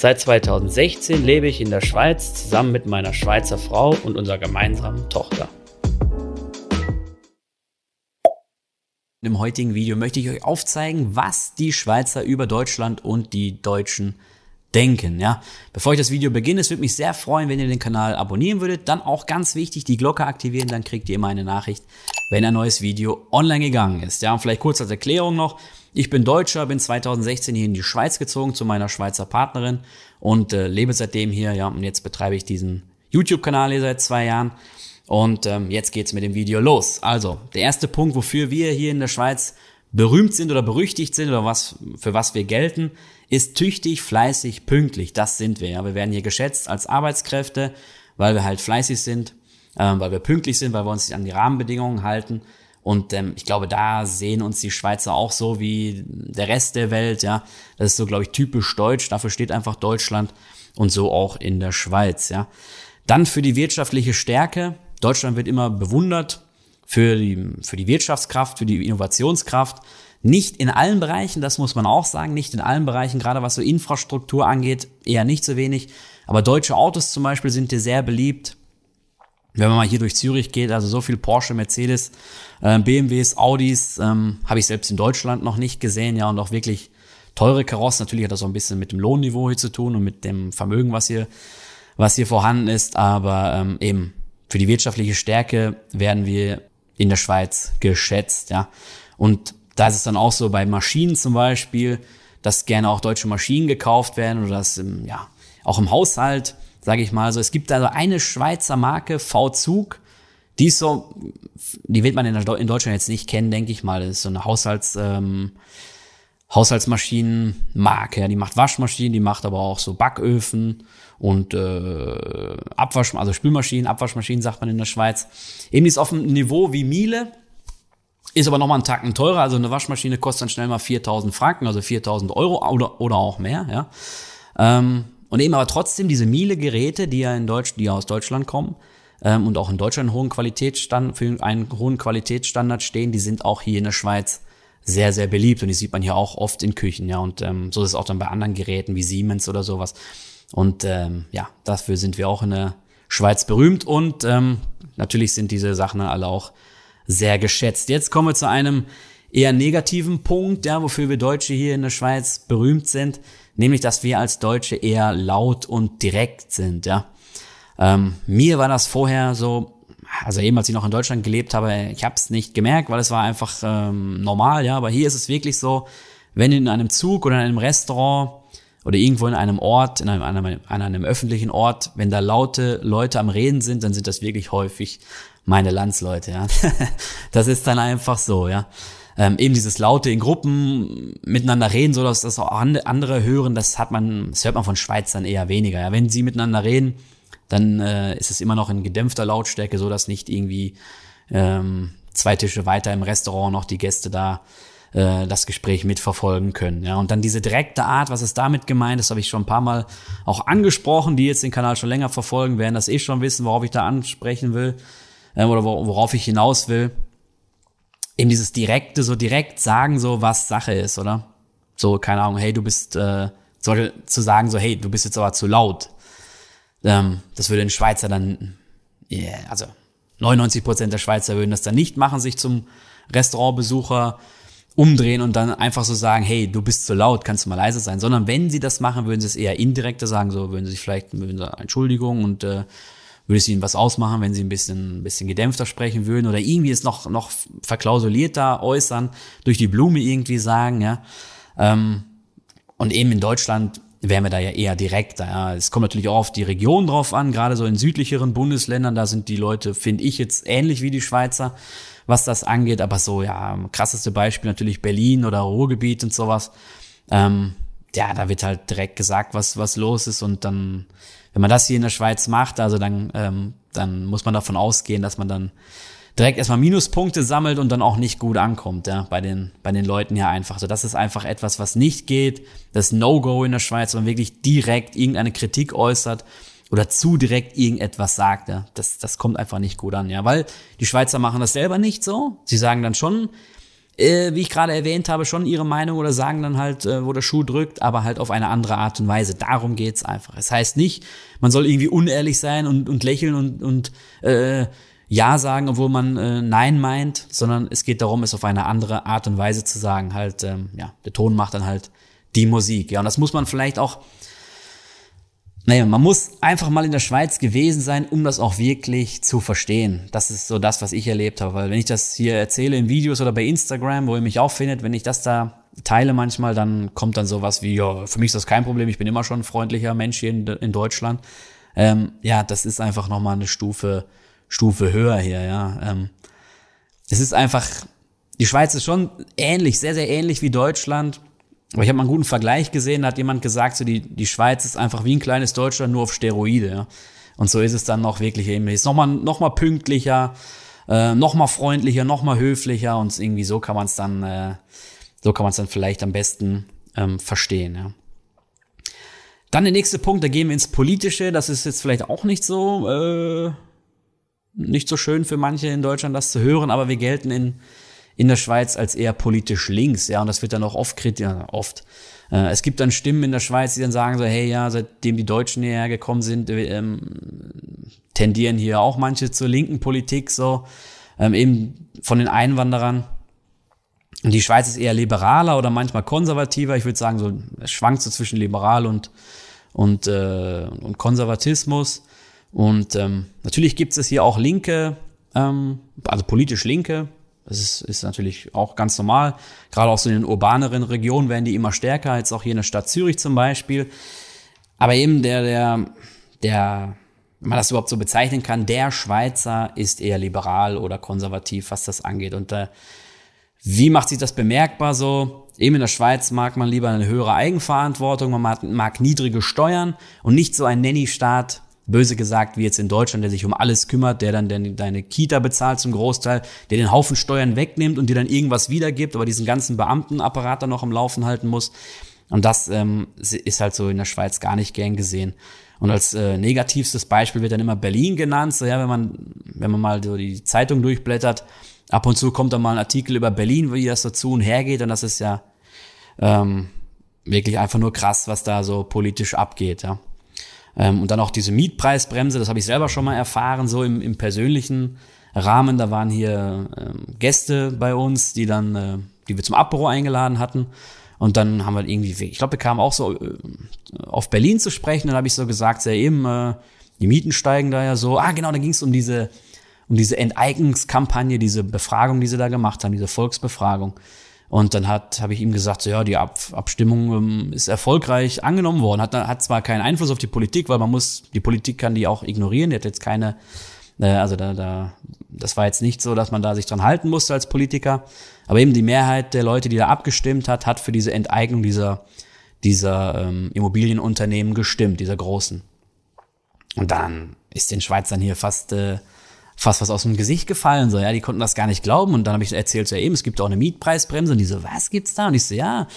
Seit 2016 lebe ich in der Schweiz zusammen mit meiner Schweizer Frau und unserer gemeinsamen Tochter. Im heutigen Video möchte ich euch aufzeigen, was die Schweizer über Deutschland und die Deutschen denken. Ja, bevor ich das Video beginne, es würde mich sehr freuen, wenn ihr den Kanal abonnieren würdet. Dann auch ganz wichtig, die Glocke aktivieren, dann kriegt ihr immer eine Nachricht, wenn ein neues Video online gegangen ist. Ja, und vielleicht kurz als Erklärung noch. Ich bin Deutscher, bin 2016 hier in die Schweiz gezogen zu meiner Schweizer Partnerin und äh, lebe seitdem hier. Ja, und jetzt betreibe ich diesen YouTube-Kanal hier seit zwei Jahren. Und ähm, jetzt geht's mit dem Video los. Also, der erste Punkt, wofür wir hier in der Schweiz berühmt sind oder berüchtigt sind oder was, für was wir gelten, ist tüchtig, fleißig, pünktlich. Das sind wir. Ja. Wir werden hier geschätzt als Arbeitskräfte, weil wir halt fleißig sind, ähm, weil wir pünktlich sind, weil wir uns an die Rahmenbedingungen halten. Und ähm, ich glaube, da sehen uns die Schweizer auch so wie der Rest der Welt. Ja, das ist so, glaube ich, typisch deutsch. Dafür steht einfach Deutschland und so auch in der Schweiz. Ja, dann für die wirtschaftliche Stärke. Deutschland wird immer bewundert für die, für die Wirtschaftskraft, für die Innovationskraft. Nicht in allen Bereichen, das muss man auch sagen, nicht in allen Bereichen, gerade was so Infrastruktur angeht, eher nicht so wenig. Aber deutsche Autos zum Beispiel sind dir sehr beliebt. Wenn man mal hier durch Zürich geht, also so viel Porsche, Mercedes, äh, BMWs, Audis, ähm, habe ich selbst in Deutschland noch nicht gesehen, ja, und auch wirklich teure Karossen. Natürlich hat das auch ein bisschen mit dem Lohnniveau hier zu tun und mit dem Vermögen, was hier, was hier vorhanden ist. Aber ähm, eben für die wirtschaftliche Stärke werden wir in der Schweiz geschätzt, ja. Und da ist es dann auch so bei Maschinen zum Beispiel, dass gerne auch deutsche Maschinen gekauft werden oder dass im, ja, auch im Haushalt, sage ich mal so. Es gibt also eine Schweizer Marke, V-Zug, die ist so, die wird man in, Deutschland jetzt nicht kennen, denke ich mal. Das ist so eine Haushalts, ähm, Haushaltsmaschinenmarke. Ja, die macht Waschmaschinen, die macht aber auch so Backöfen und äh, Abwasch, also Spülmaschinen, Abwaschmaschinen sagt man in der Schweiz. Eben ist auf einem Niveau wie Miele, ist aber nochmal einen Tacken teurer, also eine Waschmaschine kostet dann schnell mal 4000 Franken, also 4000 Euro oder, oder auch mehr, ja. Ähm, und eben aber trotzdem diese Miele-Geräte, die ja in Deutsch, die ja aus Deutschland kommen, ähm, und auch in Deutschland einen hohen Qualitätsstand, für einen hohen Qualitätsstandard stehen, die sind auch hier in der Schweiz sehr, sehr beliebt und die sieht man hier auch oft in Küchen, ja. Und ähm, so ist es auch dann bei anderen Geräten wie Siemens oder sowas. Und ähm, ja, dafür sind wir auch in der Schweiz berühmt und ähm, natürlich sind diese Sachen alle auch sehr geschätzt. Jetzt kommen wir zu einem eher negativen Punkt, ja, wofür wir Deutsche hier in der Schweiz berühmt sind, nämlich, dass wir als Deutsche eher laut und direkt sind, ja. Ähm, mir war das vorher so, also eben als ich noch in Deutschland gelebt habe, ich habe es nicht gemerkt, weil es war einfach ähm, normal, ja, aber hier ist es wirklich so, wenn in einem Zug oder in einem Restaurant oder irgendwo in einem Ort, in einem, einem, an einem öffentlichen Ort, wenn da laute Leute am Reden sind, dann sind das wirklich häufig meine Landsleute, ja. das ist dann einfach so, ja. Ähm, eben dieses laute in Gruppen miteinander reden, so dass das auch andere hören, das hat man, das hört man von Schweizern eher weniger. Ja. Wenn sie miteinander reden, dann äh, ist es immer noch in gedämpfter Lautstärke, so dass nicht irgendwie ähm, zwei Tische weiter im Restaurant noch die Gäste da äh, das Gespräch mitverfolgen können. Ja, und dann diese direkte Art, was ist damit gemeint? Das habe ich schon ein paar Mal auch angesprochen, die jetzt den Kanal schon länger verfolgen, werden das eh schon wissen, worauf ich da ansprechen will äh, oder worauf ich hinaus will. Eben dieses direkte, so direkt sagen, so was Sache ist, oder? So, keine Ahnung, hey, du bist, äh, zu sagen, so, hey, du bist jetzt aber zu laut. Ähm, das würde ein Schweizer dann, yeah, also 99 Prozent der Schweizer würden das dann nicht machen, sich zum Restaurantbesucher umdrehen und dann einfach so sagen, hey, du bist zu laut, kannst du mal leise sein, sondern wenn sie das machen, würden sie es eher indirekter sagen, so würden sie sich vielleicht, würden sie Entschuldigung und äh, würde es ihnen was ausmachen, wenn sie ein bisschen, ein bisschen gedämpfter sprechen würden oder irgendwie es noch, noch verklausulierter äußern, durch die Blume irgendwie sagen, ja. Ähm, und eben in Deutschland wären wir da ja eher direkter. Ja. Es kommt natürlich auch auf die Region drauf an, gerade so in südlicheren Bundesländern, da sind die Leute, finde ich, jetzt ähnlich wie die Schweizer, was das angeht. Aber so, ja, krasseste Beispiel natürlich Berlin oder Ruhrgebiet und sowas. Ähm, ja, da wird halt direkt gesagt, was, was los ist und dann wenn man das hier in der Schweiz macht, also dann, ähm, dann muss man davon ausgehen, dass man dann direkt erstmal Minuspunkte sammelt und dann auch nicht gut ankommt, ja, bei den, bei den Leuten hier einfach. So, das ist einfach etwas, was nicht geht. Das No-Go in der Schweiz, wenn man wirklich direkt irgendeine Kritik äußert oder zu direkt irgendetwas sagt, ja. Das, das kommt einfach nicht gut an, ja, weil die Schweizer machen das selber nicht so. Sie sagen dann schon, äh, wie ich gerade erwähnt habe, schon ihre Meinung oder sagen dann halt, äh, wo der Schuh drückt, aber halt auf eine andere Art und Weise. Darum geht's einfach. Es heißt nicht, man soll irgendwie unehrlich sein und, und lächeln und, und äh, ja sagen, obwohl man äh, Nein meint, sondern es geht darum, es auf eine andere Art und Weise zu sagen. Halt, ähm, ja, der Ton macht dann halt die Musik. Ja, und das muss man vielleicht auch, naja, man muss einfach mal in der Schweiz gewesen sein, um das auch wirklich zu verstehen. Das ist so das, was ich erlebt habe. Weil wenn ich das hier erzähle in Videos oder bei Instagram, wo ihr mich auch findet, wenn ich das da teile manchmal, dann kommt dann sowas wie, ja, für mich ist das kein Problem, ich bin immer schon ein freundlicher Mensch hier in, in Deutschland. Ähm, ja, das ist einfach nochmal eine Stufe Stufe höher hier, ja. Ähm, es ist einfach, die Schweiz ist schon ähnlich, sehr, sehr ähnlich wie Deutschland. Aber ich habe mal einen guten Vergleich gesehen, da hat jemand gesagt, so die, die Schweiz ist einfach wie ein kleines Deutschland, nur auf Steroide, ja. Und so ist es dann noch wirklich ähnlich. Ist nochmal noch mal pünktlicher, äh, nochmal freundlicher, nochmal höflicher und irgendwie so kann man es dann, äh, so kann man es dann vielleicht am besten ähm, verstehen, ja. Dann der nächste Punkt, da gehen wir ins Politische. Das ist jetzt vielleicht auch nicht so äh, nicht so schön für manche in Deutschland, das zu hören, aber wir gelten in, in der Schweiz als eher politisch links, ja, und das wird dann auch oft kritisiert, oft. Äh, es gibt dann Stimmen in der Schweiz, die dann sagen so, hey, ja, seitdem die Deutschen hierher gekommen sind, ähm, tendieren hier auch manche zur linken Politik, so, ähm, eben von den Einwanderern. Und die Schweiz ist eher liberaler oder manchmal konservativer. Ich würde sagen, so, es schwankt so zwischen liberal und, und, äh, und Konservatismus. Und ähm, natürlich gibt es hier auch Linke, ähm, also politisch Linke. Das ist, ist natürlich auch ganz normal. Gerade auch so in den urbaneren Regionen werden die immer stärker, jetzt auch hier in der Stadt Zürich zum Beispiel. Aber eben der, der, der, wenn man das überhaupt so bezeichnen kann, der Schweizer ist eher liberal oder konservativ, was das angeht. Und äh, wie macht sich das bemerkbar so? Eben in der Schweiz mag man lieber eine höhere Eigenverantwortung, man mag, niedrige Steuern und nicht so ein Nanny-Staat, böse gesagt, wie jetzt in Deutschland, der sich um alles kümmert, der dann deine Kita bezahlt zum Großteil, der den Haufen Steuern wegnimmt und dir dann irgendwas wiedergibt, aber diesen ganzen Beamtenapparat dann noch am Laufen halten muss. Und das ähm, ist halt so in der Schweiz gar nicht gern gesehen. Und als äh, negativstes Beispiel wird dann immer Berlin genannt. So, ja, wenn man, wenn man mal so die Zeitung durchblättert, ab und zu kommt dann mal ein Artikel über Berlin, wie das dazu und hergeht. Und das ist ja ähm, wirklich einfach nur krass, was da so politisch abgeht. Ja. Ähm, und dann auch diese Mietpreisbremse, das habe ich selber schon mal erfahren, so im, im persönlichen Rahmen. Da waren hier ähm, Gäste bei uns, die dann, äh, die wir zum Abbüro eingeladen hatten. Und dann haben wir irgendwie, ich glaube, wir kamen auch so äh, auf Berlin zu sprechen. Dann habe ich so gesagt, ja eben, äh, die Mieten steigen da ja so. Ah, genau, da ging es um diese, um diese Enteignungskampagne, diese Befragung, die sie da gemacht haben, diese Volksbefragung. Und dann hat habe ich ihm gesagt, so, ja, die Ab Abstimmung ähm, ist erfolgreich angenommen worden. Hat, hat zwar keinen Einfluss auf die Politik, weil man muss, die Politik kann die auch ignorieren. Die hat jetzt keine, äh, also da, da, das war jetzt nicht so, dass man da sich dran halten musste als Politiker. Aber eben die Mehrheit der Leute, die da abgestimmt hat, hat für diese Enteignung dieser, dieser ähm, Immobilienunternehmen gestimmt, dieser großen. Und dann ist den Schweizern hier fast äh, fast was aus dem Gesicht gefallen. So, ja, die konnten das gar nicht glauben. Und dann habe ich erzählt, so ja, eben, es gibt auch eine Mietpreisbremse. Und die so, was gibt's da? Und ich so, ja.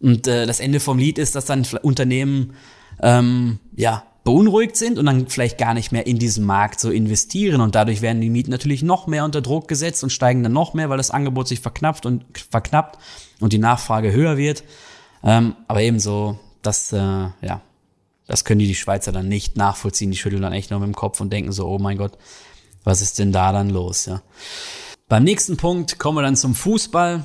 Und äh, das Ende vom Lied ist, dass dann Unternehmen ähm, ja beunruhigt sind und dann vielleicht gar nicht mehr in diesen Markt so investieren und dadurch werden die Mieten natürlich noch mehr unter Druck gesetzt und steigen dann noch mehr, weil das Angebot sich verknappt und verknappt und die Nachfrage höher wird. Ähm, aber ebenso, das äh, ja, das können die die Schweizer dann nicht nachvollziehen. Die schütteln dann echt nur mit dem Kopf und denken so, oh mein Gott, was ist denn da dann los, ja? Beim nächsten Punkt kommen wir dann zum Fußball.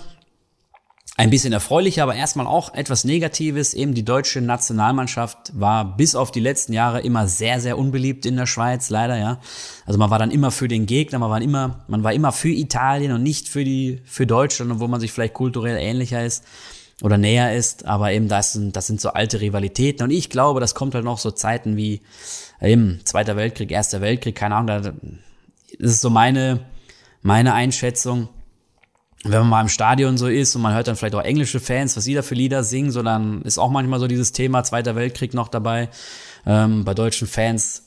Ein bisschen erfreulicher, aber erstmal auch etwas Negatives. Eben die deutsche Nationalmannschaft war bis auf die letzten Jahre immer sehr, sehr unbeliebt in der Schweiz, leider, ja. Also man war dann immer für den Gegner, man war immer, man war immer für Italien und nicht für die, für Deutschland, obwohl man sich vielleicht kulturell ähnlicher ist oder näher ist. Aber eben das sind, das sind so alte Rivalitäten. Und ich glaube, das kommt halt noch so Zeiten wie eben Zweiter Weltkrieg, Erster Weltkrieg, keine Ahnung, da ist so meine, meine Einschätzung. Wenn man mal im Stadion so ist und man hört dann vielleicht auch englische Fans, was sie da für Lieder singen, so dann ist auch manchmal so dieses Thema Zweiter Weltkrieg noch dabei. Ähm, bei deutschen Fans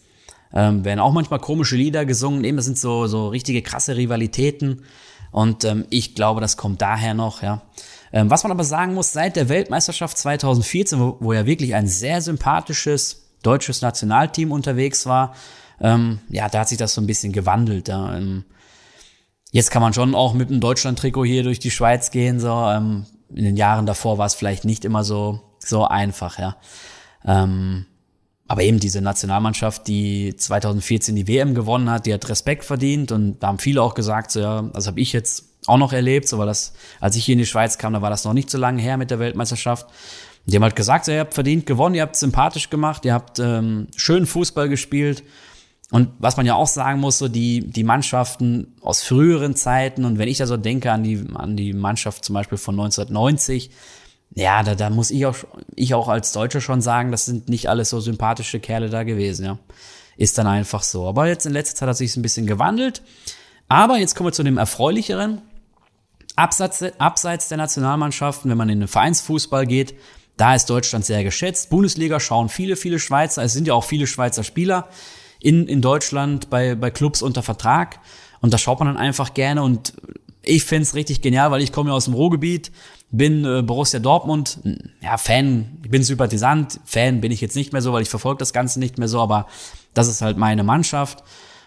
ähm, werden auch manchmal komische Lieder gesungen. Eben, das sind so, so richtige krasse Rivalitäten. Und ähm, ich glaube, das kommt daher noch, ja. Ähm, was man aber sagen muss, seit der Weltmeisterschaft 2014, wo, wo ja wirklich ein sehr sympathisches deutsches Nationalteam unterwegs war, ähm, ja, da hat sich das so ein bisschen gewandelt. Ja. Ähm, jetzt kann man schon auch mit einem Deutschland-Trikot hier durch die Schweiz gehen. So, ähm, in den Jahren davor war es vielleicht nicht immer so so einfach, ja. Ähm, aber eben diese Nationalmannschaft, die 2014 die WM gewonnen hat, die hat Respekt verdient und da haben viele auch gesagt, so, ja, das habe ich jetzt auch noch erlebt, so war das, als ich hier in die Schweiz kam, da war das noch nicht so lange her mit der Weltmeisterschaft. Die haben halt gesagt, so, ihr habt verdient gewonnen, ihr habt sympathisch gemacht, ihr habt ähm, schön Fußball gespielt. Und was man ja auch sagen muss, so die, die Mannschaften aus früheren Zeiten und wenn ich da so denke an die, an die Mannschaft zum Beispiel von 1990, ja, da, da muss ich auch, ich auch als Deutscher schon sagen, das sind nicht alles so sympathische Kerle da gewesen, ja. Ist dann einfach so. Aber jetzt in letzter Zeit hat sich ein bisschen gewandelt. Aber jetzt kommen wir zu dem erfreulicheren. Abseits, abseits der Nationalmannschaften, wenn man in den Vereinsfußball geht, da ist Deutschland sehr geschätzt. Bundesliga schauen viele, viele Schweizer. Es sind ja auch viele Schweizer Spieler in, in Deutschland bei, bei Clubs unter Vertrag. Und da schaut man dann einfach gerne. Und ich find's richtig genial, weil ich komme ja aus dem Ruhrgebiet bin äh, Borussia Dortmund, ja, Fan, ich bin Sympathisant, Fan bin ich jetzt nicht mehr so, weil ich verfolge das Ganze nicht mehr so, aber das ist halt meine Mannschaft.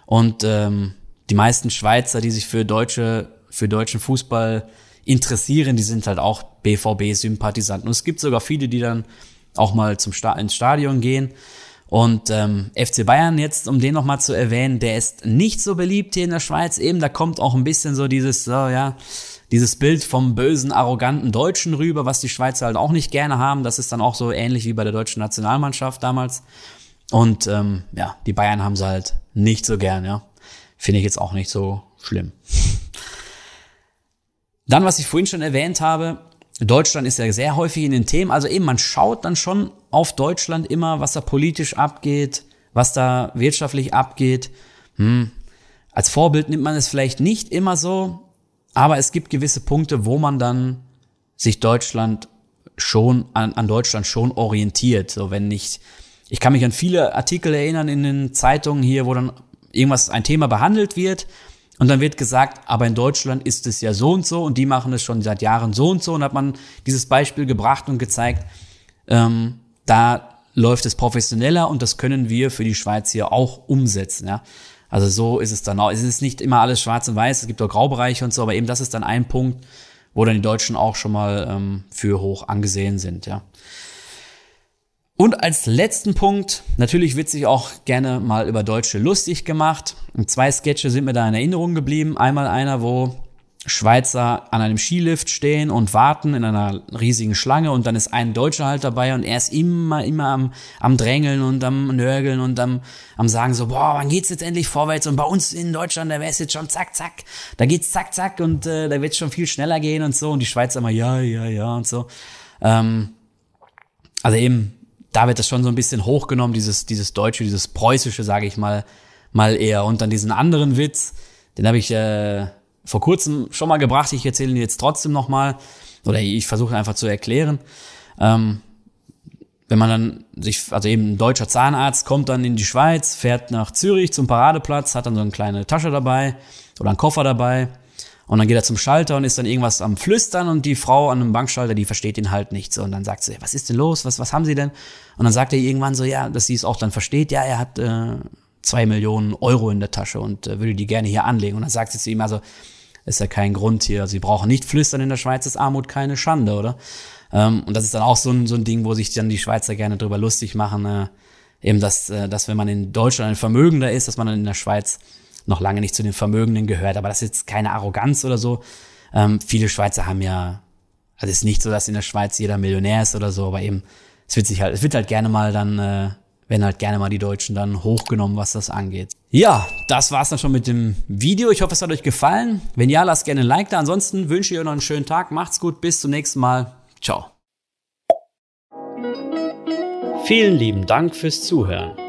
Und ähm, die meisten Schweizer, die sich für deutsche, für deutschen Fußball interessieren, die sind halt auch BVB-Sympathisanten. Und es gibt sogar viele, die dann auch mal zum Sta ins Stadion gehen. Und ähm, FC Bayern jetzt, um den nochmal zu erwähnen, der ist nicht so beliebt hier in der Schweiz. Eben, da kommt auch ein bisschen so dieses, so, ja, dieses Bild vom bösen, arroganten Deutschen rüber, was die Schweizer halt auch nicht gerne haben. Das ist dann auch so ähnlich wie bei der deutschen Nationalmannschaft damals. Und ähm, ja, die Bayern haben sie halt nicht so gern, ja. Finde ich jetzt auch nicht so schlimm. Dann, was ich vorhin schon erwähnt habe, Deutschland ist ja sehr häufig in den Themen. Also eben, man schaut dann schon auf Deutschland immer, was da politisch abgeht, was da wirtschaftlich abgeht. Hm. Als Vorbild nimmt man es vielleicht nicht immer so, aber es gibt gewisse Punkte, wo man dann sich Deutschland schon, an, an Deutschland schon orientiert. So, wenn nicht, ich kann mich an viele Artikel erinnern in den Zeitungen hier, wo dann irgendwas, ein Thema behandelt wird. Und dann wird gesagt, aber in Deutschland ist es ja so und so und die machen es schon seit Jahren so und so. Und hat man dieses Beispiel gebracht und gezeigt, ähm, da läuft es professioneller und das können wir für die Schweiz hier auch umsetzen. Ja. Also so ist es dann auch. Es ist nicht immer alles schwarz und weiß, es gibt auch Graubereiche und so, aber eben das ist dann ein Punkt, wo dann die Deutschen auch schon mal ähm, für hoch angesehen sind, ja. Und als letzten Punkt, natürlich wird sich auch gerne mal über Deutsche lustig gemacht. Zwei Sketche sind mir da in Erinnerung geblieben. Einmal einer, wo Schweizer an einem Skilift stehen und warten in einer riesigen Schlange und dann ist ein Deutscher halt dabei und er ist immer, immer am, am Drängeln und am Nörgeln und am, am sagen so, boah, wann geht's jetzt endlich vorwärts und bei uns in Deutschland, da wär's jetzt schon zack, zack, da geht's zack, zack und äh, da wird's schon viel schneller gehen und so und die Schweizer immer ja, ja, ja und so. Ähm, also eben, da wird das schon so ein bisschen hochgenommen, dieses, dieses Deutsche, dieses Preußische, sage ich mal, mal eher und dann diesen anderen Witz, den habe ich äh, vor kurzem schon mal gebracht. Ich erzähle ihn jetzt trotzdem nochmal. Oder ich versuche einfach zu erklären. Ähm, wenn man dann sich, also eben ein deutscher Zahnarzt kommt dann in die Schweiz, fährt nach Zürich zum Paradeplatz, hat dann so eine kleine Tasche dabei oder einen Koffer dabei. Und dann geht er zum Schalter und ist dann irgendwas am Flüstern und die Frau an einem Bankschalter, die versteht ihn halt nicht so. Und dann sagt sie, was ist denn los? Was, was haben Sie denn? Und dann sagt er irgendwann so, ja, dass sie es auch dann versteht, ja, er hat äh, zwei Millionen Euro in der Tasche und äh, würde die gerne hier anlegen. Und dann sagt sie zu ihm, also ist ja kein Grund hier. Sie brauchen nicht flüstern, in der Schweiz ist Armut keine Schande, oder? Ähm, und das ist dann auch so ein, so ein Ding, wo sich dann die Schweizer gerne drüber lustig machen, äh, eben dass, äh, dass wenn man in Deutschland ein Vermögender ist, dass man dann in der Schweiz noch lange nicht zu den Vermögenden gehört. Aber das ist jetzt keine Arroganz oder so. Ähm, viele Schweizer haben ja, also es ist nicht so, dass in der Schweiz jeder Millionär ist oder so, aber eben, es wird sich halt, es wird halt gerne mal dann äh, werden halt gerne mal die Deutschen dann hochgenommen, was das angeht. Ja, das war's dann schon mit dem Video. Ich hoffe, es hat euch gefallen. Wenn ja, lasst gerne ein Like da. Ansonsten wünsche ich euch noch einen schönen Tag. Macht's gut. Bis zum nächsten Mal. Ciao. Vielen lieben Dank fürs Zuhören.